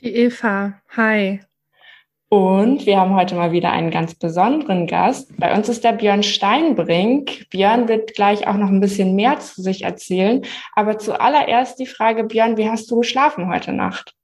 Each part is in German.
die Eva. Hi. Und wir haben heute mal wieder einen ganz besonderen Gast. Bei uns ist der Björn Steinbrink. Björn wird gleich auch noch ein bisschen mehr zu sich erzählen. Aber zuallererst die Frage, Björn, wie hast du geschlafen heute Nacht?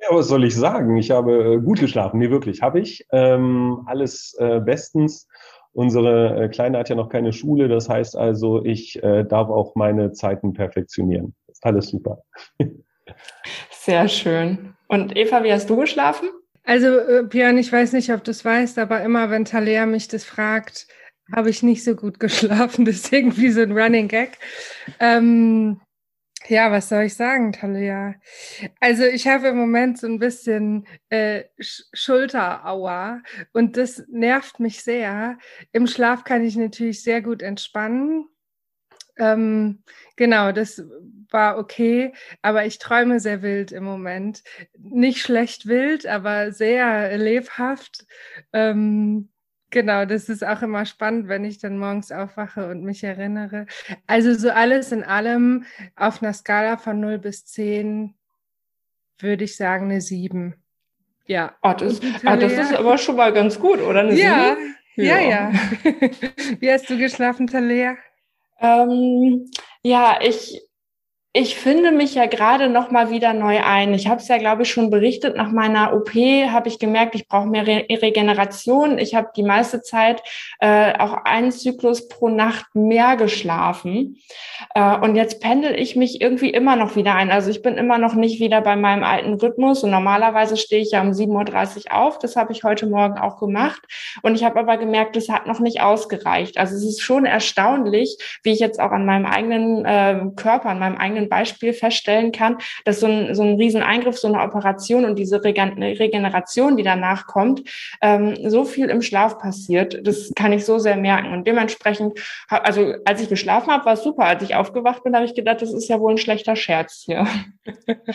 Ja, was soll ich sagen? Ich habe äh, gut geschlafen. Nee, wirklich, habe ich. Ähm, alles äh, bestens. Unsere äh, Kleine hat ja noch keine Schule. Das heißt also, ich äh, darf auch meine Zeiten perfektionieren. Alles super. Sehr schön. Und Eva, wie hast du geschlafen? Also, äh, Björn, ich weiß nicht, ob du es weißt, aber immer, wenn Talea mich das fragt, habe ich nicht so gut geschlafen. Das ist irgendwie so ein Running Gag. Ähm, ja, was soll ich sagen, Talia? Also ich habe im Moment so ein bisschen äh, Sch Schulterauer und das nervt mich sehr. Im Schlaf kann ich natürlich sehr gut entspannen. Ähm, genau, das war okay, aber ich träume sehr wild im Moment. Nicht schlecht wild, aber sehr lebhaft. Ähm, genau, das ist auch immer spannend, wenn ich dann morgens aufwache und mich erinnere. Also so alles in allem auf einer Skala von 0 bis 10 würde ich sagen eine 7. Ja. Oh, das, ah, das ist aber schon mal ganz gut, oder? Eine ja, 7? ja, ja, ja. Wie hast du geschlafen, Talea? Ähm, ja, ich ich finde mich ja gerade noch mal wieder neu ein. Ich habe es ja, glaube ich, schon berichtet. Nach meiner OP habe ich gemerkt, ich brauche mehr Re Regeneration. Ich habe die meiste Zeit äh, auch einen Zyklus pro Nacht mehr geschlafen. Äh, und jetzt pendel ich mich irgendwie immer noch wieder ein. Also ich bin immer noch nicht wieder bei meinem alten Rhythmus. Und normalerweise stehe ich ja um 7.30 Uhr auf. Das habe ich heute Morgen auch gemacht. Und ich habe aber gemerkt, das hat noch nicht ausgereicht. Also es ist schon erstaunlich, wie ich jetzt auch an meinem eigenen äh, Körper, an meinem eigenen eigenen Beispiel feststellen kann, dass so ein, so ein Rieseneingriff, so eine Operation und diese Regeneration, die danach kommt, ähm, so viel im Schlaf passiert. Das kann ich so sehr merken. Und dementsprechend, also als ich geschlafen habe, war es super. Als ich aufgewacht bin, habe ich gedacht, das ist ja wohl ein schlechter Scherz hier.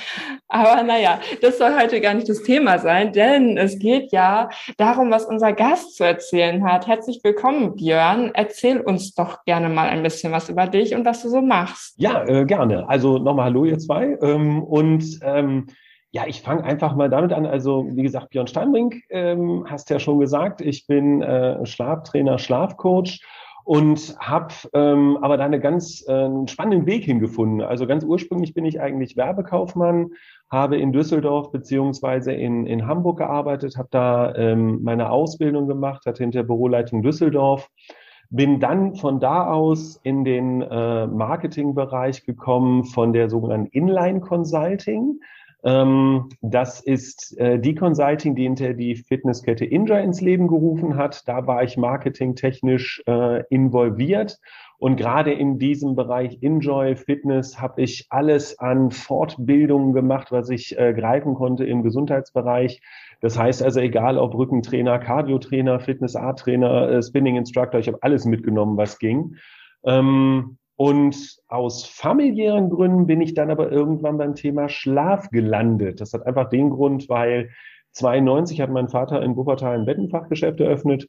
Aber naja, das soll heute gar nicht das Thema sein, denn es geht ja darum, was unser Gast zu erzählen hat. Herzlich willkommen, Björn. Erzähl uns doch gerne mal ein bisschen was über dich und was du so machst. Ja, äh, gerne. Also nochmal Hallo, ihr zwei. Ähm, und ähm, ja, ich fange einfach mal damit an. Also, wie gesagt, Björn Steinbrink, ähm, hast ja schon gesagt, ich bin äh, Schlaftrainer, Schlafcoach und habe ähm, aber da einen ganz äh, spannenden Weg hingefunden. Also ganz ursprünglich bin ich eigentlich Werbekaufmann, habe in Düsseldorf beziehungsweise in, in Hamburg gearbeitet, habe da ähm, meine Ausbildung gemacht, hatte hinter Büroleitung Düsseldorf bin dann von da aus in den äh, Marketingbereich gekommen von der sogenannten Inline Consulting. Ähm, das ist äh, die Consulting, die hinter die Fitnesskette Inja ins Leben gerufen hat. Da war ich marketingtechnisch äh, involviert. Und gerade in diesem Bereich Enjoy Fitness habe ich alles an Fortbildungen gemacht, was ich äh, greifen konnte im Gesundheitsbereich. Das heißt also, egal ob Rückentrainer, Cardiotrainer, Fitness Art Trainer, äh, Spinning Instructor, ich habe alles mitgenommen, was ging. Ähm, und aus familiären Gründen bin ich dann aber irgendwann beim Thema Schlaf gelandet. Das hat einfach den Grund, weil 92 hat mein Vater in Wuppertal ein Bettenfachgeschäft eröffnet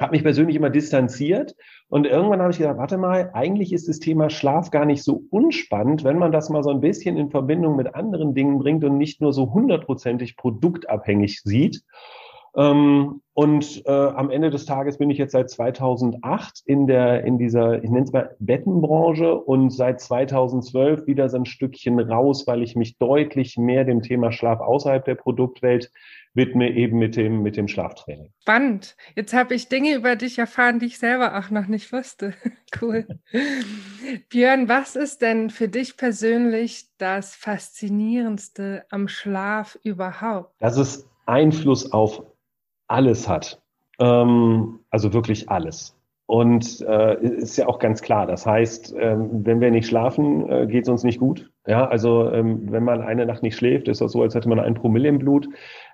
habe mich persönlich immer distanziert und irgendwann habe ich gedacht, warte mal, eigentlich ist das Thema Schlaf gar nicht so unspannend, wenn man das mal so ein bisschen in Verbindung mit anderen Dingen bringt und nicht nur so hundertprozentig produktabhängig sieht. Ähm, und äh, am Ende des Tages bin ich jetzt seit 2008 in der in dieser ich nenne es mal Bettenbranche und seit 2012 wieder so ein Stückchen raus, weil ich mich deutlich mehr dem Thema Schlaf außerhalb der Produktwelt widme eben mit dem, mit dem Schlaftraining. Spannend. Jetzt habe ich Dinge über dich erfahren, die ich selber auch noch nicht wusste. cool. Björn, was ist denn für dich persönlich das Faszinierendste am Schlaf überhaupt? Dass es Einfluss auf alles hat. Ähm, also wirklich alles. Und äh, ist ja auch ganz klar. Das heißt, ähm, wenn wir nicht schlafen, äh, geht es uns nicht gut. Ja, also ähm, wenn man eine Nacht nicht schläft, ist das so, als hätte man ein Promille im Blut.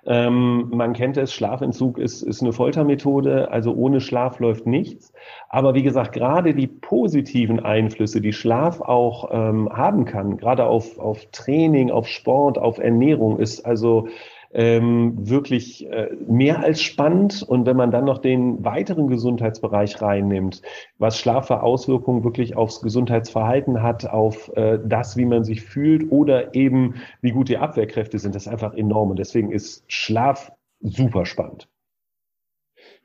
Ähm, man kennt es, Schlafentzug ist, ist eine Foltermethode, also ohne Schlaf läuft nichts. Aber wie gesagt, gerade die positiven Einflüsse, die Schlaf auch ähm, haben kann, gerade auf, auf Training, auf Sport, auf Ernährung, ist also ähm, wirklich äh, mehr als spannend. Und wenn man dann noch den weiteren Gesundheitsbereich reinnimmt, was Schlaf für Auswirkungen wirklich aufs Gesundheitsverhalten hat, auf äh, das, wie man sich fühlt oder eben wie gut die Abwehrkräfte sind, das ist einfach enorm. Und deswegen ist Schlaf super spannend.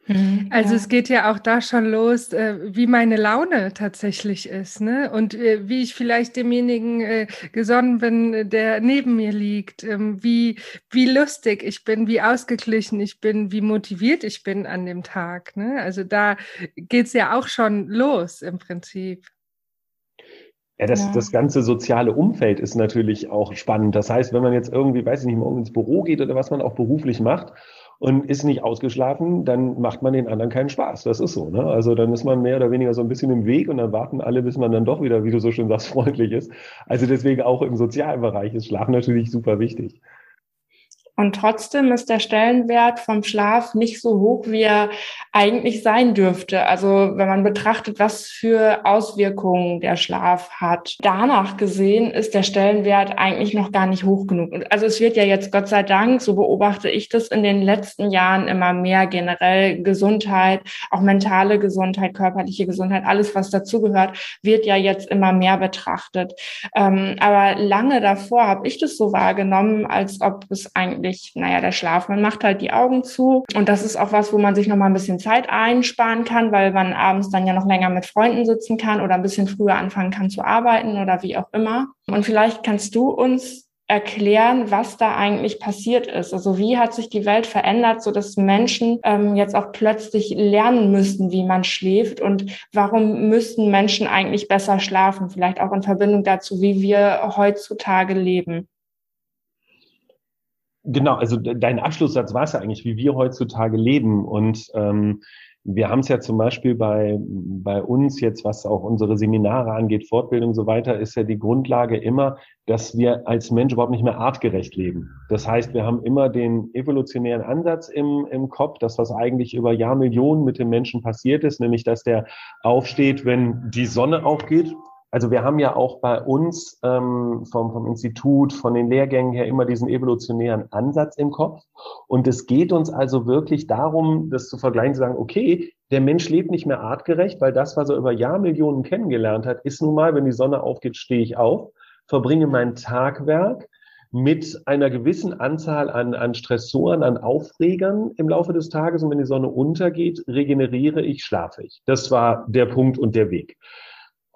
Mhm. Also ja. es geht ja auch da schon los, äh, wie meine Laune tatsächlich ist, ne? Und äh, wie ich vielleicht demjenigen äh, gesonnen bin, der neben mir liegt, ähm, wie, wie lustig ich bin, wie ausgeglichen ich bin, wie motiviert ich bin an dem Tag. Ne? Also da geht's ja auch schon los im Prinzip. Ja, das, ja. das ganze soziale Umfeld ist natürlich auch spannend. Das heißt, wenn man jetzt irgendwie, weiß ich nicht, morgen ins Büro geht oder was man auch beruflich macht und ist nicht ausgeschlafen, dann macht man den anderen keinen Spaß. Das ist so. Ne? Also dann ist man mehr oder weniger so ein bisschen im Weg und dann warten alle, bis man dann doch wieder, wie du so schön sagst, freundlich ist. Also deswegen auch im sozialen Bereich ist Schlaf natürlich super wichtig. Und trotzdem ist der Stellenwert vom Schlaf nicht so hoch, wie er eigentlich sein dürfte. Also wenn man betrachtet, was für Auswirkungen der Schlaf hat. Danach gesehen ist der Stellenwert eigentlich noch gar nicht hoch genug. Also es wird ja jetzt Gott sei Dank, so beobachte ich das in den letzten Jahren immer mehr generell Gesundheit, auch mentale Gesundheit, körperliche Gesundheit, alles was dazugehört, wird ja jetzt immer mehr betrachtet. Ähm, aber lange davor habe ich das so wahrgenommen, als ob es eigentlich eigentlich, naja, der Schlaf, man macht halt die Augen zu. Und das ist auch was, wo man sich noch mal ein bisschen Zeit einsparen kann, weil man abends dann ja noch länger mit Freunden sitzen kann oder ein bisschen früher anfangen kann zu arbeiten oder wie auch immer. Und vielleicht kannst du uns erklären, was da eigentlich passiert ist. Also wie hat sich die Welt verändert, so dass Menschen ähm, jetzt auch plötzlich lernen müssten, wie man schläft und warum müssten Menschen eigentlich besser schlafen? Vielleicht auch in Verbindung dazu, wie wir heutzutage leben. Genau, also dein Abschlusssatz war es ja eigentlich, wie wir heutzutage leben. Und ähm, wir haben es ja zum Beispiel bei, bei uns jetzt, was auch unsere Seminare angeht, Fortbildung und so weiter, ist ja die Grundlage immer, dass wir als Mensch überhaupt nicht mehr artgerecht leben. Das heißt, wir haben immer den evolutionären Ansatz im, im Kopf, dass was eigentlich über Jahrmillionen mit dem Menschen passiert ist, nämlich dass der aufsteht, wenn die Sonne aufgeht also wir haben ja auch bei uns ähm, vom, vom Institut, von den Lehrgängen her immer diesen evolutionären Ansatz im Kopf. Und es geht uns also wirklich darum, das zu vergleichen, zu sagen, okay, der Mensch lebt nicht mehr artgerecht, weil das, was er über Jahrmillionen kennengelernt hat, ist nun mal, wenn die Sonne aufgeht, stehe ich auf, verbringe mein Tagwerk mit einer gewissen Anzahl an, an Stressoren, an Aufregern im Laufe des Tages. Und wenn die Sonne untergeht, regeneriere ich, schlafe ich. Das war der Punkt und der Weg.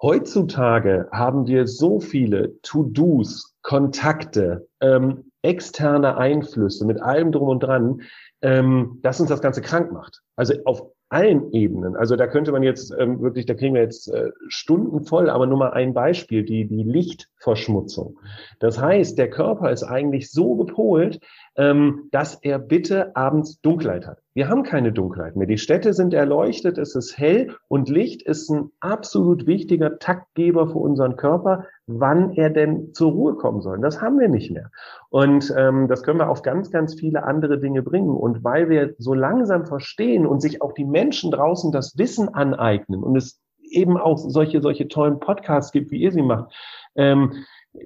Heutzutage haben wir so viele To-Dos, Kontakte, ähm, externe Einflüsse mit allem drum und dran, ähm, dass uns das Ganze krank macht. Also auf allen Ebenen. Also da könnte man jetzt ähm, wirklich, da kriegen wir jetzt äh, Stunden voll, aber nur mal ein Beispiel, die, die Lichtverschmutzung. Das heißt, der Körper ist eigentlich so gepolt, ähm, dass er bitte abends Dunkelheit hat. Wir haben keine Dunkelheit mehr. Die Städte sind erleuchtet, es ist hell und Licht ist ein absolut wichtiger Taktgeber für unseren Körper, wann er denn zur Ruhe kommen soll. Das haben wir nicht mehr. Und ähm, das können wir auf ganz, ganz viele andere Dinge bringen. Und weil wir so langsam verstehen und sich auch die Menschen draußen das Wissen aneignen und es eben auch solche, solche tollen Podcasts gibt, wie ihr sie macht, ähm,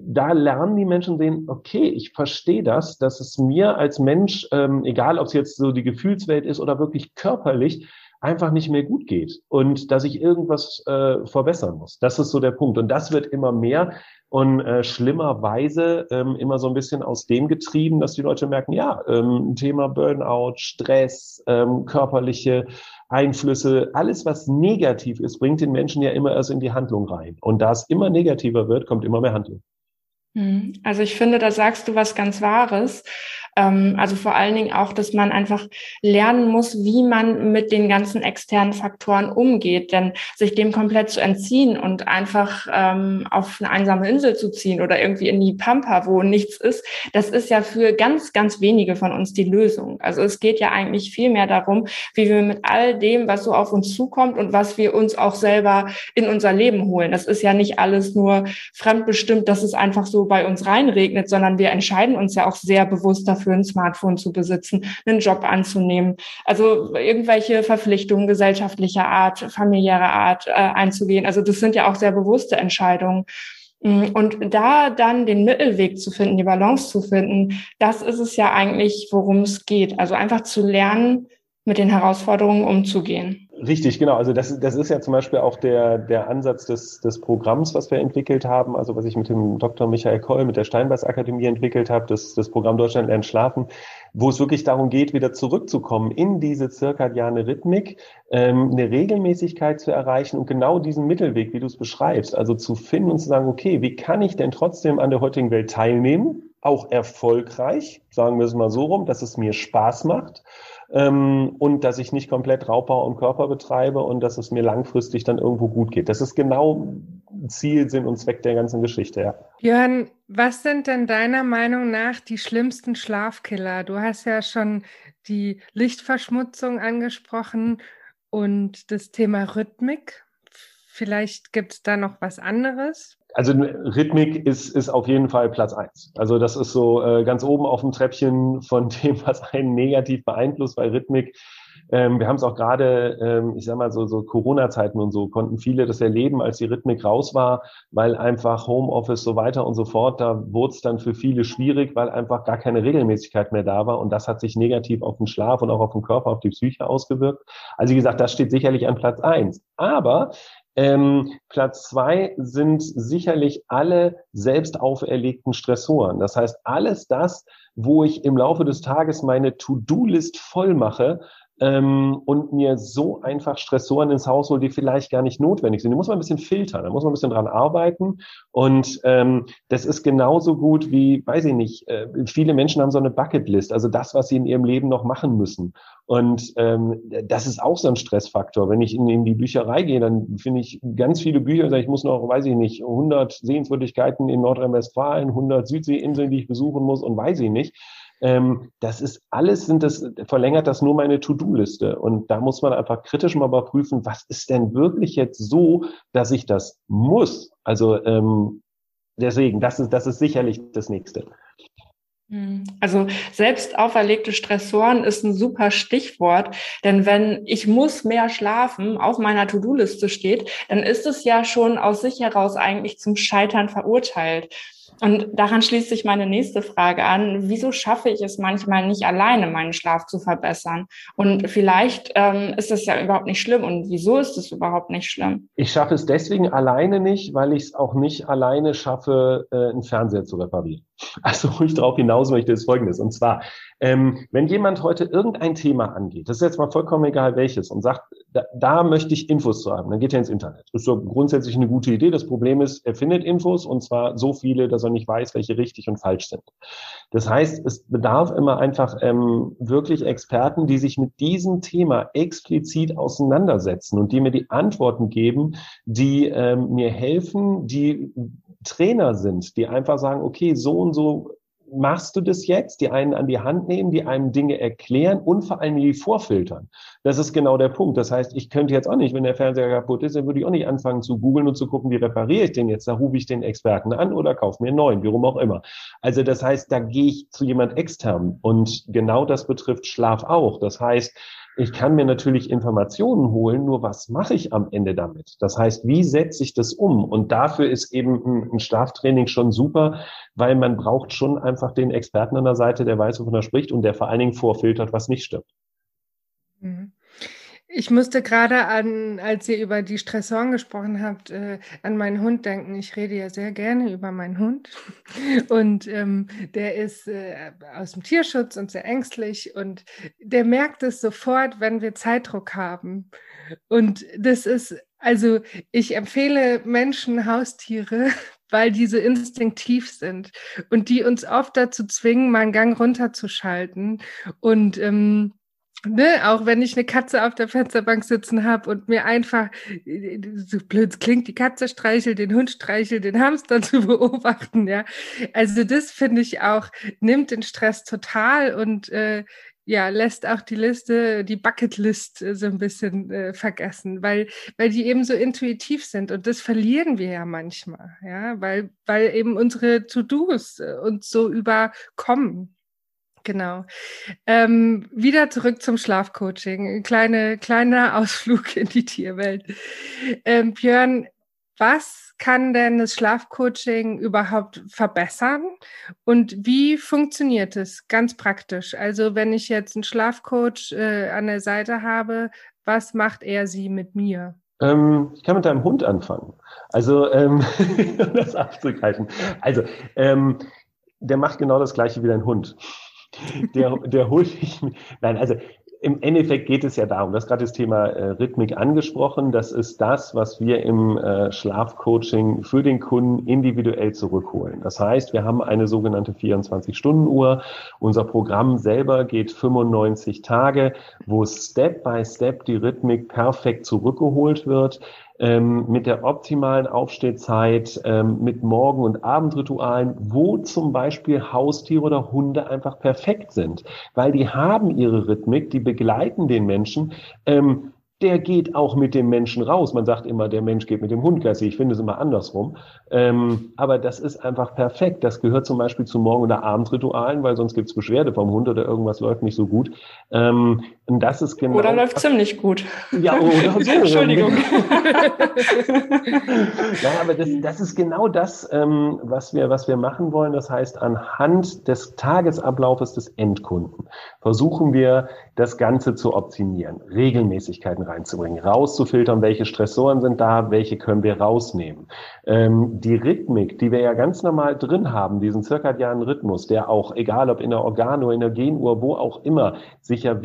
da lernen die Menschen sehen, okay, ich verstehe das, dass es mir als Mensch, ähm, egal ob es jetzt so die Gefühlswelt ist oder wirklich körperlich, einfach nicht mehr gut geht und dass ich irgendwas äh, verbessern muss. Das ist so der Punkt. Und das wird immer mehr und äh, schlimmerweise ähm, immer so ein bisschen aus dem getrieben, dass die Leute merken, ja, ähm, Thema Burnout, Stress, ähm, körperliche Einflüsse, alles was negativ ist, bringt den Menschen ja immer erst in die Handlung rein. Und da es immer negativer wird, kommt immer mehr Handlung. Hm. Also ich finde, da sagst du was ganz Wahres. Ähm, also vor allen Dingen auch, dass man einfach lernen muss, wie man mit den ganzen externen Faktoren umgeht. Denn sich dem komplett zu entziehen und einfach ähm, auf eine einsame Insel zu ziehen oder irgendwie in die Pampa, wo nichts ist, das ist ja für ganz, ganz wenige von uns die Lösung. Also es geht ja eigentlich viel mehr darum, wie wir mit all dem, was so auf uns zukommt und was wir uns auch selber in unser Leben holen. Das ist ja nicht alles nur fremdbestimmt, dass es einfach so bei uns reinregnet, sondern wir entscheiden uns ja auch sehr bewusst dafür, ein Smartphone zu besitzen, einen Job anzunehmen, also irgendwelche Verpflichtungen gesellschaftlicher Art, familiärer Art äh, einzugehen. Also das sind ja auch sehr bewusste Entscheidungen. Mm, und da dann den Mittelweg zu finden, die Balance zu finden, das ist es ja eigentlich, worum es geht. Also einfach zu lernen, mit den Herausforderungen umzugehen. Richtig, genau. Also das, das ist ja zum Beispiel auch der, der Ansatz des, des Programms, was wir entwickelt haben, also was ich mit dem Dr. Michael Koll, mit der Steinbeis Akademie entwickelt habe, das, das Programm Deutschland lernt schlafen, wo es wirklich darum geht, wieder zurückzukommen in diese zirkadiane Rhythmik, ähm, eine Regelmäßigkeit zu erreichen und genau diesen Mittelweg, wie du es beschreibst, also zu finden und zu sagen, okay, wie kann ich denn trotzdem an der heutigen Welt teilnehmen, auch erfolgreich, sagen wir es mal so rum, dass es mir Spaß macht ähm, und dass ich nicht komplett Raubbau am Körper betreibe und dass es mir langfristig dann irgendwo gut geht. Das ist genau Ziel, Sinn und Zweck der ganzen Geschichte, ja. Jörn, was sind denn deiner Meinung nach die schlimmsten Schlafkiller? Du hast ja schon die Lichtverschmutzung angesprochen und das Thema Rhythmik. Vielleicht gibt es da noch was anderes? Also Rhythmik ist, ist auf jeden Fall Platz eins. Also das ist so äh, ganz oben auf dem Treppchen von dem, was einen negativ beeinflusst, weil Rhythmik, ähm, wir haben es auch gerade, ähm, ich sag mal so, so Corona-Zeiten und so, konnten viele das erleben, als die Rhythmik raus war, weil einfach Homeoffice so weiter und so fort, da wurde es dann für viele schwierig, weil einfach gar keine Regelmäßigkeit mehr da war und das hat sich negativ auf den Schlaf und auch auf den Körper, auf die Psyche ausgewirkt. Also wie gesagt, das steht sicherlich an Platz eins. Aber ähm, Platz zwei sind sicherlich alle selbst auferlegten Stressoren. Das heißt, alles das, wo ich im Laufe des Tages meine To-Do-List voll mache, ähm, und mir so einfach Stressoren ins Haus hole, die vielleicht gar nicht notwendig sind. Da muss man ein bisschen filtern, da muss man ein bisschen dran arbeiten. Und ähm, das ist genauso gut wie, weiß ich nicht, äh, viele Menschen haben so eine Bucketlist, also das, was sie in ihrem Leben noch machen müssen. Und ähm, das ist auch so ein Stressfaktor. Wenn ich in, in die Bücherei gehe, dann finde ich ganz viele Bücher, ich muss noch, weiß ich nicht, 100 Sehenswürdigkeiten in Nordrhein-Westfalen, 100 Südseeinseln, die ich besuchen muss und weiß ich nicht. Ähm, das ist alles, sind das, verlängert das nur meine To-Do-Liste. Und da muss man einfach kritisch mal überprüfen, was ist denn wirklich jetzt so, dass ich das muss? Also ähm, deswegen, das ist, das ist sicherlich das Nächste. Hm. Also selbst auferlegte Stressoren ist ein super Stichwort, denn wenn ich muss mehr schlafen auf meiner To-Do-Liste steht, dann ist es ja schon aus sich heraus eigentlich zum Scheitern verurteilt. Und daran schließt sich meine nächste Frage an. Wieso schaffe ich es manchmal nicht alleine, meinen Schlaf zu verbessern? Und vielleicht ähm, ist das ja überhaupt nicht schlimm. Und wieso ist es überhaupt nicht schlimm? Ich schaffe es deswegen alleine nicht, weil ich es auch nicht alleine schaffe, äh, einen Fernseher zu reparieren. Also, wo ich darauf hinaus möchte, ist Folgendes. Und zwar, ähm, wenn jemand heute irgendein Thema angeht, das ist jetzt mal vollkommen egal welches, und sagt, da, da möchte ich Infos zu haben, dann geht er ins Internet. Das ist so grundsätzlich eine gute Idee. Das Problem ist, er findet Infos und zwar so viele, dass er nicht weiß, welche richtig und falsch sind. Das heißt, es bedarf immer einfach ähm, wirklich Experten, die sich mit diesem Thema explizit auseinandersetzen und die mir die Antworten geben, die ähm, mir helfen, die Trainer sind, die einfach sagen, okay, so und so machst du das jetzt, die einen an die Hand nehmen, die einem Dinge erklären und vor allem die vorfiltern. Das ist genau der Punkt. Das heißt, ich könnte jetzt auch nicht, wenn der Fernseher kaputt ist, dann würde ich auch nicht anfangen zu googeln und zu gucken, wie repariere ich den jetzt. Da rufe ich den Experten an oder kaufe mir einen neuen, wie rum auch immer. Also das heißt, da gehe ich zu jemand extern und genau das betrifft Schlaf auch. Das heißt, ich kann mir natürlich Informationen holen, nur was mache ich am Ende damit? Das heißt, wie setze ich das um? Und dafür ist eben ein Schlaftraining schon super, weil man braucht schon einfach den Experten an der Seite, der weiß, wovon er spricht und der vor allen Dingen vorfiltert, was nicht stimmt. Mhm. Ich musste gerade an, als ihr über die Stressoren gesprochen habt, äh, an meinen Hund denken. Ich rede ja sehr gerne über meinen Hund. Und ähm, der ist äh, aus dem Tierschutz und sehr ängstlich. Und der merkt es sofort, wenn wir Zeitdruck haben. Und das ist, also ich empfehle Menschen Haustiere, weil diese instinktiv sind und die uns oft dazu zwingen, mal einen Gang runterzuschalten und ähm, Ne, auch wenn ich eine Katze auf der Fensterbank sitzen habe und mir einfach, so blöd klingt, die Katze streichelt, den Hund streichelt, den Hamster zu beobachten, ja. Also das finde ich auch, nimmt den Stress total und äh, ja, lässt auch die Liste, die Bucketlist äh, so ein bisschen äh, vergessen, weil, weil die eben so intuitiv sind und das verlieren wir ja manchmal, ja, weil, weil eben unsere To-Dos äh, uns so überkommen. Genau. Ähm, wieder zurück zum Schlafcoaching. Kleine, kleiner Ausflug in die Tierwelt. Ähm, Björn, was kann denn das Schlafcoaching überhaupt verbessern? Und wie funktioniert es ganz praktisch? Also wenn ich jetzt einen Schlafcoach äh, an der Seite habe, was macht er sie mit mir? Ähm, ich kann mit deinem Hund anfangen. Also ähm, das abzugreifen. Also ähm, der macht genau das gleiche wie dein Hund. Der, der holt ich. Nein, also im Endeffekt geht es ja darum, du hast gerade das Thema äh, Rhythmik angesprochen. Das ist das, was wir im äh, Schlafcoaching für den Kunden individuell zurückholen. Das heißt, wir haben eine sogenannte 24-Stunden-Uhr. Unser Programm selber geht 95 Tage, wo Step by Step die Rhythmik perfekt zurückgeholt wird ähm, mit der optimalen Aufstehzeit, ähm, mit Morgen- und Abendritualen, wo zum Beispiel Haustiere oder Hunde einfach perfekt sind, weil die haben ihre Rhythmik, die begleiten den Menschen. Ähm, der geht auch mit dem Menschen raus. Man sagt immer, der Mensch geht mit dem Hund Gassi. Ich finde es immer andersrum. Ähm, aber das ist einfach perfekt. Das gehört zum Beispiel zu Morgen- oder Abendritualen, weil sonst gibt es Beschwerde vom Hund oder irgendwas läuft nicht so gut. Ähm, und das ist genau. Oder läuft ziemlich gut. Ja, oder so. Entschuldigung. ja, aber das, das ist genau das, ähm, was, wir, was wir machen wollen. Das heißt, anhand des Tagesablaufes des Endkunden versuchen wir, das Ganze zu optimieren, Regelmäßigkeiten reinzubringen, rauszufiltern, welche Stressoren sind da, welche können wir rausnehmen. Ähm, die Rhythmik, die wir ja ganz normal drin haben, diesen zirkadianen Rhythmus, der auch, egal ob in der Organo, in der Genuhr, wo auch immer, sich ja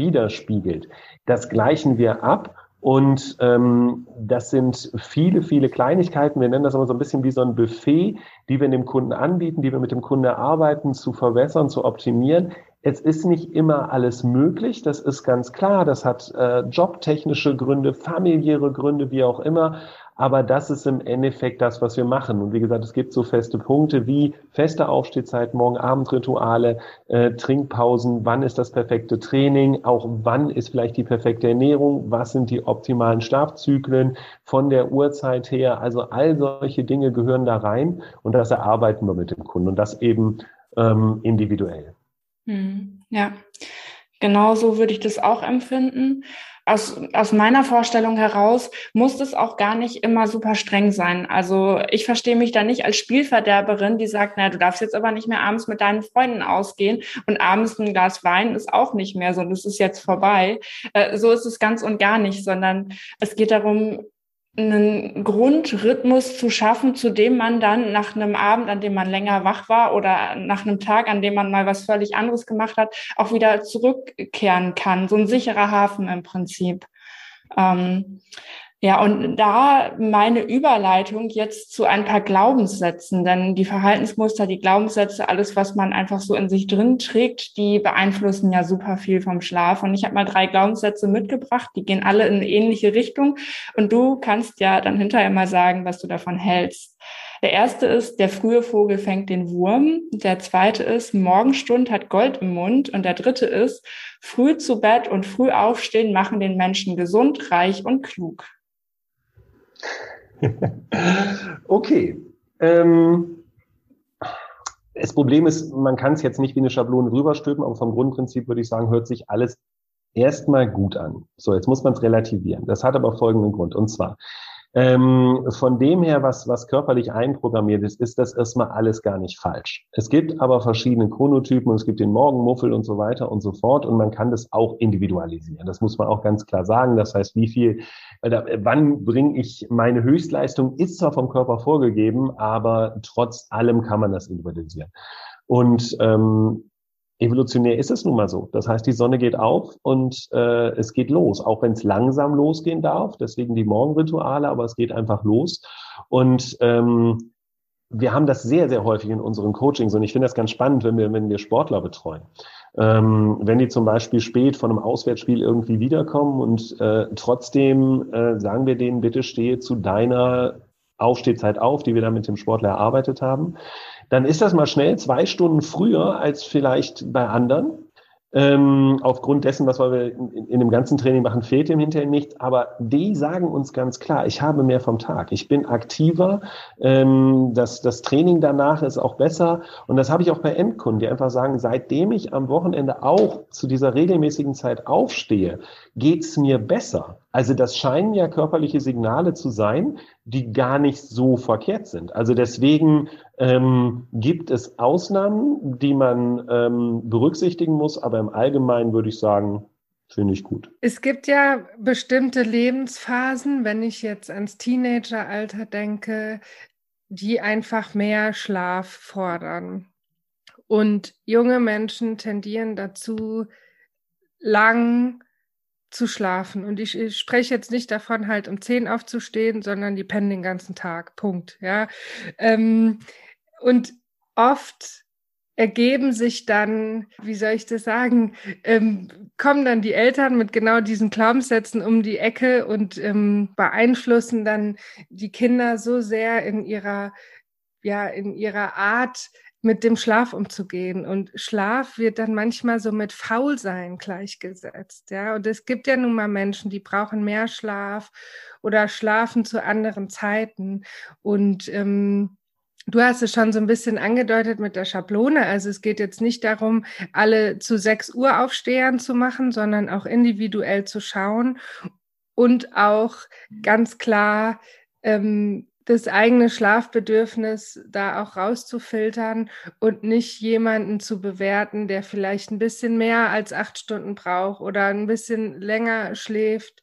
widerspiegelt, das gleichen wir ab und ähm, das sind viele, viele Kleinigkeiten. Wir nennen das immer so ein bisschen wie so ein Buffet, die wir dem Kunden anbieten, die wir mit dem Kunden erarbeiten, zu verwässern, zu optimieren. Es ist nicht immer alles möglich, das ist ganz klar. Das hat äh, jobtechnische Gründe, familiäre Gründe, wie auch immer. Aber das ist im Endeffekt das, was wir machen. Und wie gesagt, es gibt so feste Punkte wie feste Aufstehzeit, Morgen-Abend-Rituale, äh, Trinkpausen, wann ist das perfekte Training, auch wann ist vielleicht die perfekte Ernährung, was sind die optimalen Schlafzyklen von der Uhrzeit her. Also all solche Dinge gehören da rein. Und das erarbeiten wir mit dem Kunden. Und das eben ähm, individuell. Hm, ja, genau so würde ich das auch empfinden aus, aus meiner Vorstellung heraus muss es auch gar nicht immer super streng sein. Also ich verstehe mich da nicht als Spielverderberin, die sagt, naja, du darfst jetzt aber nicht mehr abends mit deinen Freunden ausgehen und abends ein Glas Wein ist auch nicht mehr so, das ist jetzt vorbei. Äh, so ist es ganz und gar nicht, sondern es geht darum, einen Grundrhythmus zu schaffen, zu dem man dann nach einem Abend, an dem man länger wach war oder nach einem Tag, an dem man mal was völlig anderes gemacht hat, auch wieder zurückkehren kann. So ein sicherer Hafen im Prinzip. Ähm, ja, und da meine Überleitung jetzt zu ein paar Glaubenssätzen, denn die Verhaltensmuster, die Glaubenssätze, alles, was man einfach so in sich drin trägt, die beeinflussen ja super viel vom Schlaf. Und ich habe mal drei Glaubenssätze mitgebracht, die gehen alle in eine ähnliche Richtung. Und du kannst ja dann hinterher mal sagen, was du davon hältst. Der erste ist, der frühe Vogel fängt den Wurm. Der zweite ist, Morgenstund hat Gold im Mund. Und der dritte ist, früh zu Bett und früh aufstehen machen den Menschen gesund, reich und klug. okay. Ähm, das Problem ist, man kann es jetzt nicht wie eine Schablone rüberstülpen, aber vom Grundprinzip würde ich sagen, hört sich alles erstmal gut an. So, jetzt muss man es relativieren. Das hat aber folgenden Grund. Und zwar, ähm, von dem her, was, was körperlich einprogrammiert ist, ist das erstmal alles gar nicht falsch. Es gibt aber verschiedene Chronotypen und es gibt den Morgenmuffel und so weiter und so fort und man kann das auch individualisieren. Das muss man auch ganz klar sagen. Das heißt, wie viel, wann bringe ich meine Höchstleistung, ist zwar vom Körper vorgegeben, aber trotz allem kann man das individualisieren. Und ähm, evolutionär ist es nun mal so. Das heißt, die Sonne geht auf und äh, es geht los, auch wenn es langsam losgehen darf. Deswegen die Morgenrituale, aber es geht einfach los. Und ähm, wir haben das sehr, sehr häufig in unseren Coachings und ich finde das ganz spannend, wenn wir, wenn wir Sportler betreuen. Ähm, wenn die zum Beispiel spät von einem Auswärtsspiel irgendwie wiederkommen und äh, trotzdem äh, sagen wir denen, bitte stehe zu deiner Aufstehzeit auf, die wir dann mit dem Sportler erarbeitet haben, dann ist das mal schnell zwei Stunden früher als vielleicht bei anderen. Ähm, aufgrund dessen, was wir in, in, dem ganzen Training machen, fehlt dem hinterher nicht. Aber die sagen uns ganz klar, ich habe mehr vom Tag. Ich bin aktiver. Ähm, das, das Training danach ist auch besser. Und das habe ich auch bei Endkunden, die einfach sagen, seitdem ich am Wochenende auch zu dieser regelmäßigen Zeit aufstehe, geht's mir besser. Also das scheinen ja körperliche Signale zu sein, die gar nicht so verkehrt sind. Also deswegen ähm, gibt es Ausnahmen, die man ähm, berücksichtigen muss, aber im Allgemeinen würde ich sagen, finde ich gut. Es gibt ja bestimmte Lebensphasen, wenn ich jetzt ans Teenageralter denke, die einfach mehr Schlaf fordern. Und junge Menschen tendieren dazu, lang zu schlafen. Und ich, ich, spreche jetzt nicht davon, halt um zehn aufzustehen, sondern die pennen den ganzen Tag. Punkt. Ja. Ähm, und oft ergeben sich dann, wie soll ich das sagen, ähm, kommen dann die Eltern mit genau diesen Glaubenssätzen um die Ecke und ähm, beeinflussen dann die Kinder so sehr in ihrer, ja, in ihrer Art, mit dem Schlaf umzugehen. Und Schlaf wird dann manchmal so mit Faulsein gleichgesetzt. Ja, und es gibt ja nun mal Menschen, die brauchen mehr Schlaf oder schlafen zu anderen Zeiten. Und ähm, Du hast es schon so ein bisschen angedeutet mit der Schablone. Also es geht jetzt nicht darum, alle zu 6 Uhr Aufstehern zu machen, sondern auch individuell zu schauen und auch ganz klar ähm, das eigene Schlafbedürfnis da auch rauszufiltern und nicht jemanden zu bewerten, der vielleicht ein bisschen mehr als acht Stunden braucht oder ein bisschen länger schläft,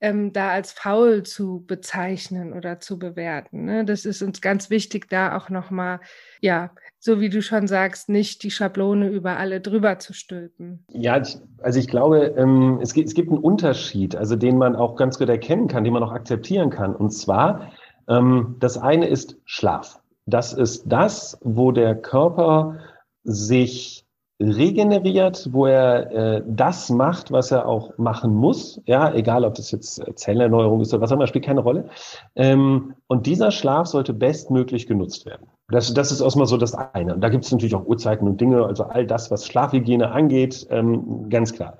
ähm, da als faul zu bezeichnen oder zu bewerten. Ne? Das ist uns ganz wichtig, da auch nochmal, ja, so wie du schon sagst, nicht die Schablone über alle drüber zu stülpen. Ja, also ich glaube, ähm, es, gibt, es gibt einen Unterschied, also den man auch ganz gut erkennen kann, den man auch akzeptieren kann. Und zwar, das eine ist Schlaf. Das ist das, wo der Körper sich regeneriert, wo er äh, das macht, was er auch machen muss. Ja, egal, ob das jetzt Zellerneuerung ist oder was auch immer, spielt keine Rolle. Ähm, und dieser Schlaf sollte bestmöglich genutzt werden. Das, das ist erstmal so das eine. Und da gibt es natürlich auch Uhrzeiten und Dinge, also all das, was Schlafhygiene angeht, ähm, ganz klar.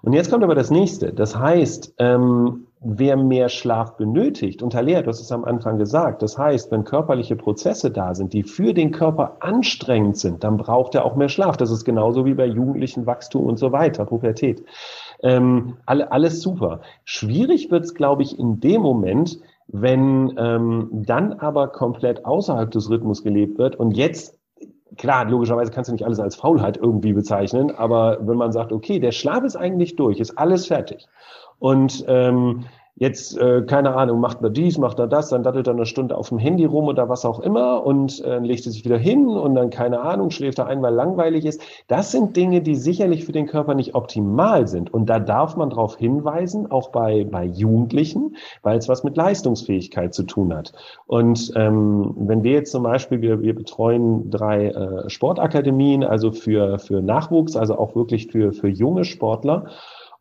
Und jetzt kommt aber das nächste. Das heißt, ähm, wer mehr Schlaf benötigt, und Talea, du hast es am Anfang gesagt, das heißt, wenn körperliche Prozesse da sind, die für den Körper anstrengend sind, dann braucht er auch mehr Schlaf. Das ist genauso wie bei jugendlichen Wachstum und so weiter, Pubertät. Ähm, alle, alles super. Schwierig wird es, glaube ich, in dem Moment, wenn ähm, dann aber komplett außerhalb des Rhythmus gelebt wird und jetzt klar, logischerweise kannst du nicht alles als Faulheit irgendwie bezeichnen, aber wenn man sagt, okay, der Schlaf ist eigentlich durch, ist alles fertig und ähm, jetzt, äh, keine Ahnung, macht er dies, macht er das, dann dattelt er eine Stunde auf dem Handy rum oder was auch immer und äh, legt er sich wieder hin und dann, keine Ahnung, schläft er ein, weil langweilig ist. Das sind Dinge, die sicherlich für den Körper nicht optimal sind. Und da darf man darauf hinweisen, auch bei, bei Jugendlichen, weil es was mit Leistungsfähigkeit zu tun hat. Und ähm, wenn wir jetzt zum Beispiel, wir, wir betreuen drei äh, Sportakademien, also für, für Nachwuchs, also auch wirklich für, für junge Sportler,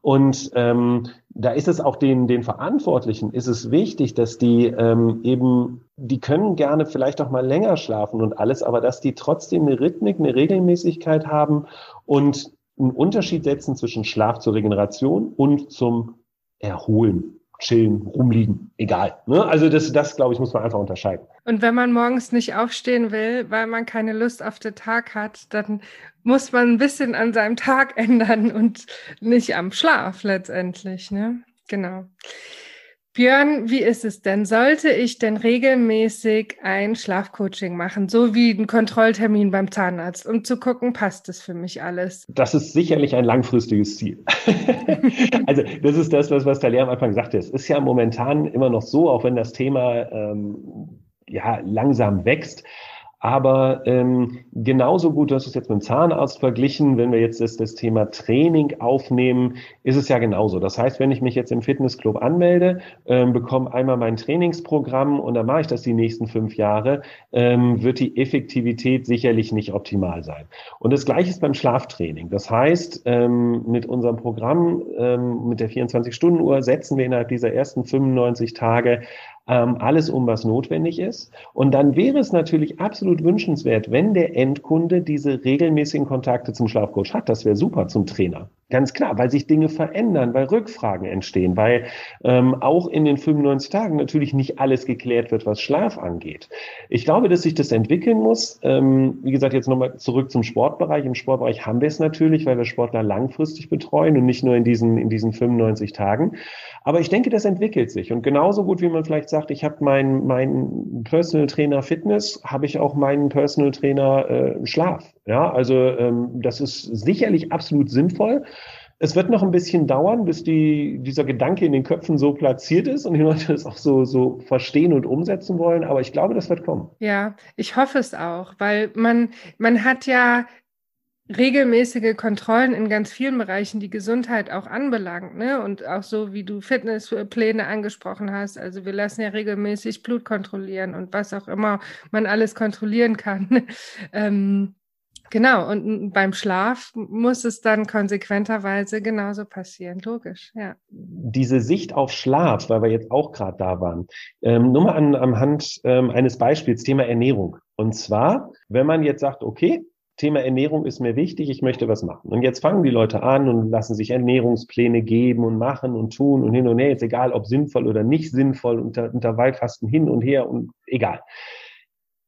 und ähm, da ist es auch den, den Verantwortlichen, ist es wichtig, dass die ähm, eben, die können gerne vielleicht auch mal länger schlafen und alles, aber dass die trotzdem eine Rhythmik, eine Regelmäßigkeit haben und einen Unterschied setzen zwischen Schlaf zur Regeneration und zum Erholen chillen, rumliegen, egal. Ne? Also das, das, glaube ich, muss man einfach unterscheiden. Und wenn man morgens nicht aufstehen will, weil man keine Lust auf den Tag hat, dann muss man ein bisschen an seinem Tag ändern und nicht am Schlaf letztendlich. Ne? Genau. Björn, wie ist es denn? Sollte ich denn regelmäßig ein Schlafcoaching machen, so wie ein Kontrolltermin beim Zahnarzt, um zu gucken, passt das für mich alles? Das ist sicherlich ein langfristiges Ziel. also das ist das, was, was der Lehrer am Anfang sagte. Es ist ja momentan immer noch so, auch wenn das Thema ähm, ja langsam wächst, Aber ähm, genauso gut, du hast es jetzt mit dem Zahnarzt verglichen, wenn wir jetzt das, das Thema Training aufnehmen, ist es ja genauso. Das heißt, wenn ich mich jetzt im Fitnessclub anmelde, ähm, bekomme einmal mein Trainingsprogramm und dann mache ich das die nächsten fünf Jahre, ähm, wird die Effektivität sicherlich nicht optimal sein. Und das gleiche ist beim Schlaftraining. Das heißt, ähm, mit unserem Programm, ähm, mit der 24-Stunden-Uhr setzen wir innerhalb dieser ersten 95 Tage ähm, alles um, was notwendig ist. Und dann wäre es natürlich absolut wünschenswert, wenn der Endkunde diese regelmäßigen Kontakte zum Schlafcoach hat. Das wäre super zum Trainer. Ganz klar, weil sich Dinge verändern, weil Rückfragen entstehen, weil ähm, auch in den 95 Tagen natürlich nicht alles geklärt wird, was Schlaf angeht. Ich glaube, dass sich das entwickeln muss. Ähm, wie gesagt, jetzt nochmal zurück zum Sportbereich. Im Sportbereich haben wir es natürlich, weil wir Sportler langfristig betreuen und nicht nur in diesen, in diesen 95 Tagen. Aber ich denke, das entwickelt sich. Und genauso gut, wie man vielleicht sagt, ich habe meinen mein Personal Trainer Fitness, habe ich auch meinen Personal Trainer äh, Schlaf. Ja, also ähm, das ist sicherlich absolut sinnvoll. Es wird noch ein bisschen dauern, bis die, dieser Gedanke in den Köpfen so platziert ist und die Leute das auch so, so verstehen und umsetzen wollen. Aber ich glaube, das wird kommen. Ja, ich hoffe es auch, weil man, man hat ja regelmäßige Kontrollen in ganz vielen Bereichen, die Gesundheit auch anbelangt, ne? Und auch so wie du Fitnesspläne angesprochen hast. Also wir lassen ja regelmäßig Blut kontrollieren und was auch immer man alles kontrollieren kann. ähm, genau. Und beim Schlaf muss es dann konsequenterweise genauso passieren. Logisch, ja. Diese Sicht auf Schlaf, weil wir jetzt auch gerade da waren, ähm, nur mal an, anhand ähm, eines Beispiels, Thema Ernährung. Und zwar, wenn man jetzt sagt, okay, Thema Ernährung ist mir wichtig, ich möchte was machen. Und jetzt fangen die Leute an und lassen sich Ernährungspläne geben und machen und tun und hin und her, jetzt egal ob sinnvoll oder nicht sinnvoll, unter, Waldfasten hin und her und egal.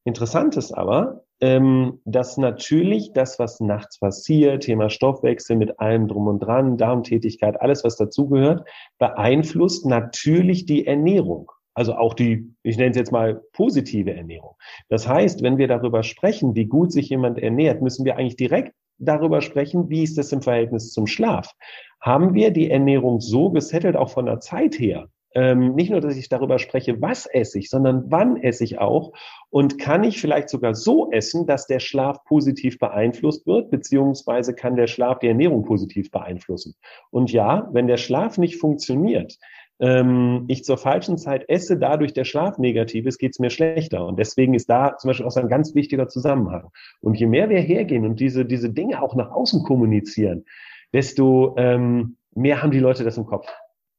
Interessant ist aber, ähm, dass natürlich das, was nachts passiert, Thema Stoffwechsel mit allem drum und dran, Darmtätigkeit, alles, was dazugehört, beeinflusst natürlich die Ernährung. Also auch die, ich nenne es jetzt mal positive Ernährung. Das heißt, wenn wir darüber sprechen, wie gut sich jemand ernährt, müssen wir eigentlich direkt darüber sprechen, wie ist das im Verhältnis zum Schlaf. Haben wir die Ernährung so gesettelt, auch von der Zeit her? Ähm, nicht nur, dass ich darüber spreche, was esse ich, sondern wann esse ich auch und kann ich vielleicht sogar so essen, dass der Schlaf positiv beeinflusst wird, beziehungsweise kann der Schlaf die Ernährung positiv beeinflussen. Und ja, wenn der Schlaf nicht funktioniert, ähm, ich zur falschen Zeit esse, dadurch der Schlaf negativ ist, geht es mir schlechter. Und deswegen ist da zum Beispiel auch so ein ganz wichtiger Zusammenhang. Und je mehr wir hergehen und diese, diese Dinge auch nach außen kommunizieren, desto ähm, mehr haben die Leute das im Kopf.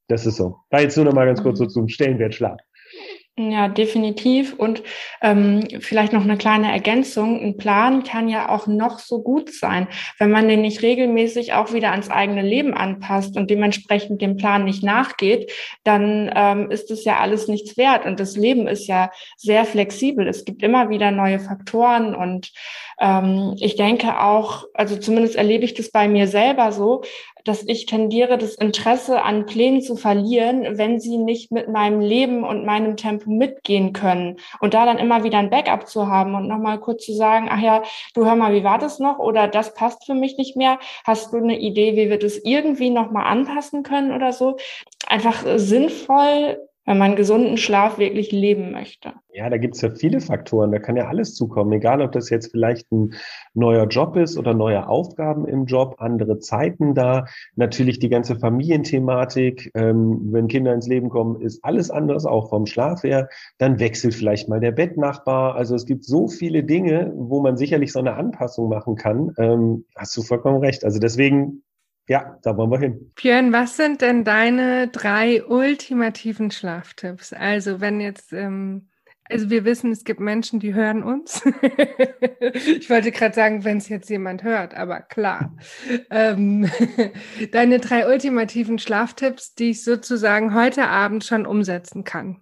Das ist so. Da jetzt nur noch mal ganz kurz so zum Stellenwert Schlaf. Ja, definitiv. Und ähm, vielleicht noch eine kleine Ergänzung. Ein Plan kann ja auch noch so gut sein, wenn man den nicht regelmäßig auch wieder ans eigene Leben anpasst und dementsprechend dem Plan nicht nachgeht, dann ähm, ist es ja alles nichts wert. Und das Leben ist ja sehr flexibel. Es gibt immer wieder neue Faktoren und ähm, ich denke auch, also zumindest erlebe ich das bei mir selber so, dass ich tendiere, das Interesse an Plänen zu verlieren, wenn sie nicht mit meinem Leben und meinem Tempo mitgehen können. Und da dann immer wieder ein Backup zu haben und nochmal kurz zu sagen, ach ja, du hör mal, wie war das noch? Oder das passt für mich nicht mehr. Hast du eine Idee, wie wir das irgendwie nochmal anpassen können oder so? Einfach sinnvoll wenn man gesunden Schlaf wirklich leben möchte. Ja, da gibt's ja viele Faktoren, da kann ja alles zukommen, egal ob das jetzt vielleicht ein neuer Job ist oder neue Aufgaben im Job, andere Zeiten da, natürlich die ganze Familienthematik, ähm, wenn Kinder ins Leben kommen, ist alles anders, auch vom Schlaf her, dann wechselt vielleicht mal der Bettnachbar, also es gibt so viele Dinge, wo man sicherlich so eine Anpassung machen kann, ähm, hast du vollkommen recht, also deswegen ja, da wollen wir hin. Björn, was sind denn deine drei ultimativen Schlaftipps? Also wenn jetzt, ähm, also wir wissen, es gibt Menschen, die hören uns. ich wollte gerade sagen, wenn es jetzt jemand hört, aber klar. ähm, deine drei ultimativen Schlaftipps, die ich sozusagen heute Abend schon umsetzen kann.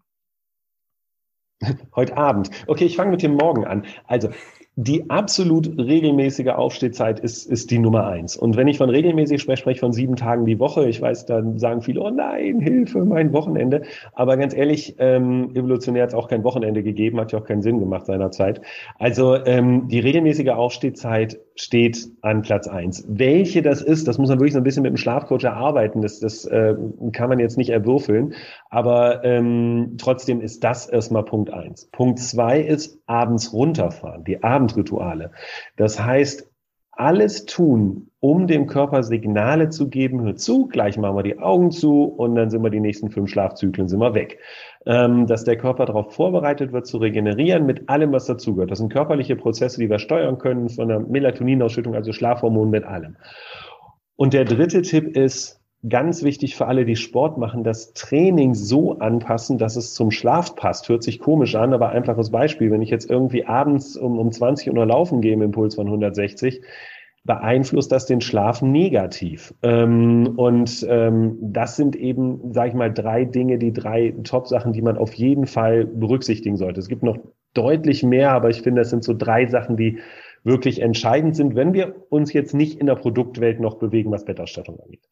Heute Abend. Okay, ich fange mit dem Morgen an. Also die absolut regelmäßige Aufstehzeit ist, ist die Nummer eins. Und wenn ich von regelmäßig spreche, spreche ich von sieben Tagen die Woche. Ich weiß, dann sagen viele, oh nein, Hilfe, mein Wochenende. Aber ganz ehrlich, ähm, evolutionär hat es auch kein Wochenende gegeben, hat ja auch keinen Sinn gemacht seinerzeit. Also ähm, die regelmäßige Aufstehzeit steht an Platz eins. Welche das ist, das muss man wirklich so ein bisschen mit dem Schlafcoach erarbeiten. Das, das äh, kann man jetzt nicht erwürfeln. Aber ähm, trotzdem ist das erstmal Punkt eins. Punkt zwei ist abends runterfahren, die Abendrituale. Das heißt, alles tun, um dem Körper Signale zu geben, hör zu, gleich machen wir die Augen zu und dann sind wir die nächsten fünf Schlafzyklen sind wir weg. Ähm, dass der Körper darauf vorbereitet wird, zu regenerieren mit allem, was dazugehört. Das sind körperliche Prozesse, die wir steuern können, von der Melatoninausschüttung, also Schlafhormon mit allem. Und der dritte Tipp ist, ganz wichtig für alle, die Sport machen, das Training so anpassen, dass es zum Schlaf passt. Hört sich komisch an, aber einfaches Beispiel. Wenn ich jetzt irgendwie abends um, um 20 Uhr laufen gehe im Impuls von 160, beeinflusst das den Schlaf negativ. Ähm, und ähm, das sind eben, sage ich mal, drei Dinge, die drei Top-Sachen, die man auf jeden Fall berücksichtigen sollte. Es gibt noch deutlich mehr, aber ich finde, das sind so drei Sachen, die wirklich entscheidend sind, wenn wir uns jetzt nicht in der Produktwelt noch bewegen, was Bettausstattung angeht.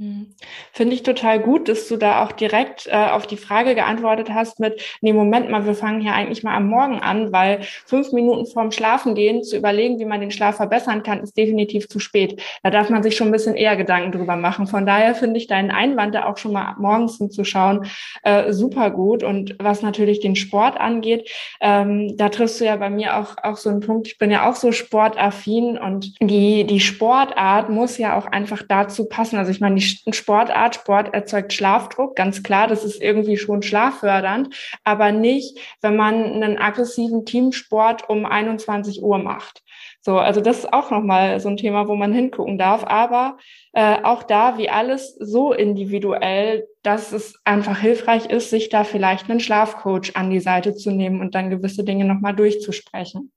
Hm. Finde ich total gut, dass du da auch direkt äh, auf die Frage geantwortet hast mit, nee, Moment mal, wir fangen hier eigentlich mal am Morgen an, weil fünf Minuten vorm Schlafengehen zu überlegen, wie man den Schlaf verbessern kann, ist definitiv zu spät. Da darf man sich schon ein bisschen eher Gedanken drüber machen. Von daher finde ich deinen Einwand da auch schon mal morgens hinzuschauen äh, super gut. Und was natürlich den Sport angeht, ähm, da triffst du ja bei mir auch, auch so einen Punkt. Ich bin ja auch so sportaffin und die, die Sportart muss ja auch einfach dazu passen. Also ich meine, die Sportart. Sport erzeugt Schlafdruck, ganz klar, das ist irgendwie schon schlaffördernd, aber nicht, wenn man einen aggressiven Teamsport um 21 Uhr macht. So, also das ist auch nochmal so ein Thema, wo man hingucken darf. Aber äh, auch da, wie alles so individuell, dass es einfach hilfreich ist, sich da vielleicht einen Schlafcoach an die Seite zu nehmen und dann gewisse Dinge nochmal durchzusprechen.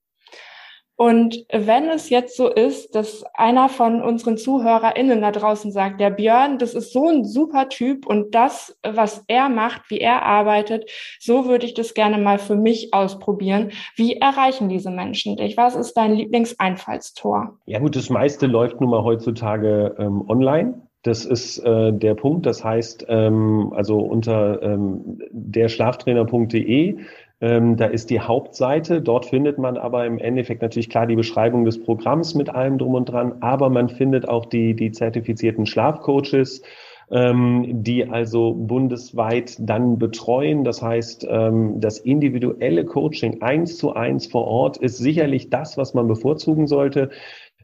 Und wenn es jetzt so ist, dass einer von unseren ZuhörerInnen da draußen sagt, der Björn, das ist so ein super Typ und das, was er macht, wie er arbeitet, so würde ich das gerne mal für mich ausprobieren. Wie erreichen diese Menschen dich? Was ist dein Lieblingseinfallstor? Ja gut, das meiste läuft nun mal heutzutage ähm, online. Das ist äh, der Punkt. Das heißt, ähm, also unter ähm, derschlaftrainer.de ähm, da ist die Hauptseite. Dort findet man aber im Endeffekt natürlich klar die Beschreibung des Programms mit allem drum und dran. Aber man findet auch die, die zertifizierten Schlafcoaches, ähm, die also bundesweit dann betreuen. Das heißt, ähm, das individuelle Coaching eins zu eins vor Ort ist sicherlich das, was man bevorzugen sollte.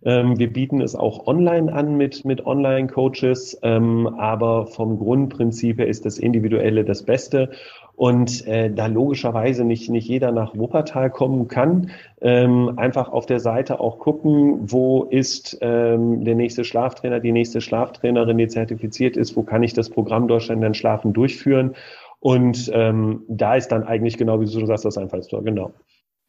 Ähm, wir bieten es auch online an mit, mit Online-Coaches, ähm, aber vom Grundprinzip her ist das Individuelle das Beste. Und äh, da logischerweise nicht, nicht jeder nach Wuppertal kommen kann, ähm, einfach auf der Seite auch gucken, wo ist ähm, der nächste Schlaftrainer, die nächste Schlaftrainerin, die zertifiziert ist, wo kann ich das Programm Deutschland dann Schlafen durchführen. Und ähm, da ist dann eigentlich genau, wie du schon sagst, das Einfallstor, genau.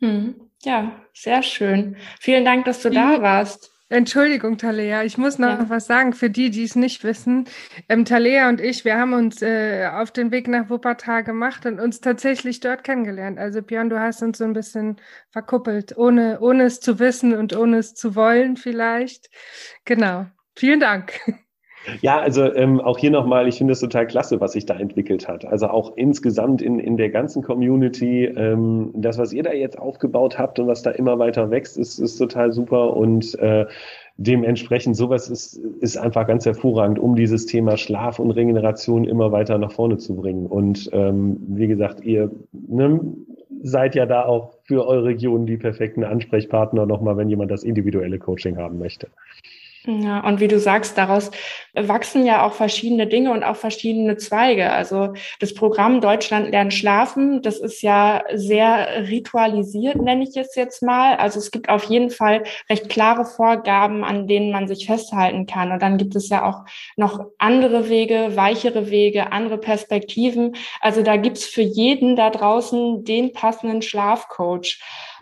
Hm. Ja, sehr schön. Vielen Dank, dass du da warst. Entschuldigung, Talea, ich muss noch ja. was sagen für die, die es nicht wissen. Ähm, Talea und ich, wir haben uns äh, auf den Weg nach Wuppertal gemacht und uns tatsächlich dort kennengelernt. Also Björn, du hast uns so ein bisschen verkuppelt, ohne, ohne es zu wissen und ohne es zu wollen vielleicht. Genau. Vielen Dank. Ja, also ähm, auch hier nochmal, ich finde es total klasse, was sich da entwickelt hat. Also auch insgesamt in, in der ganzen Community, ähm, das, was ihr da jetzt aufgebaut habt und was da immer weiter wächst, ist, ist total super und äh, dementsprechend sowas ist, ist einfach ganz hervorragend, um dieses Thema Schlaf und Regeneration immer weiter nach vorne zu bringen. Und ähm, wie gesagt, ihr ne, seid ja da auch für eure Region die perfekten Ansprechpartner nochmal, wenn jemand das individuelle Coaching haben möchte. Ja, und wie du sagst, daraus wachsen ja auch verschiedene Dinge und auch verschiedene Zweige. Also das Programm Deutschland lernt schlafen, das ist ja sehr ritualisiert, nenne ich es jetzt mal. Also es gibt auf jeden Fall recht klare Vorgaben, an denen man sich festhalten kann. Und dann gibt es ja auch noch andere Wege, weichere Wege, andere Perspektiven. Also da gibt's für jeden da draußen den passenden Schlafcoach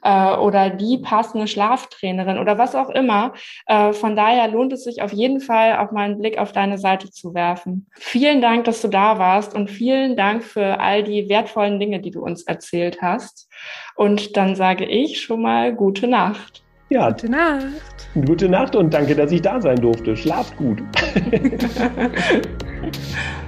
äh, oder die passende Schlaftrainerin oder was auch immer. Äh, von daher lohnt es sich auf jeden Fall auch mal einen Blick auf deine Seite zu werfen. Vielen Dank, dass du da warst und vielen Dank für all die wertvollen Dinge, die du uns erzählt hast. Und dann sage ich schon mal gute Nacht. Ja, gute Nacht. Gute Nacht und danke, dass ich da sein durfte. Schlaft gut.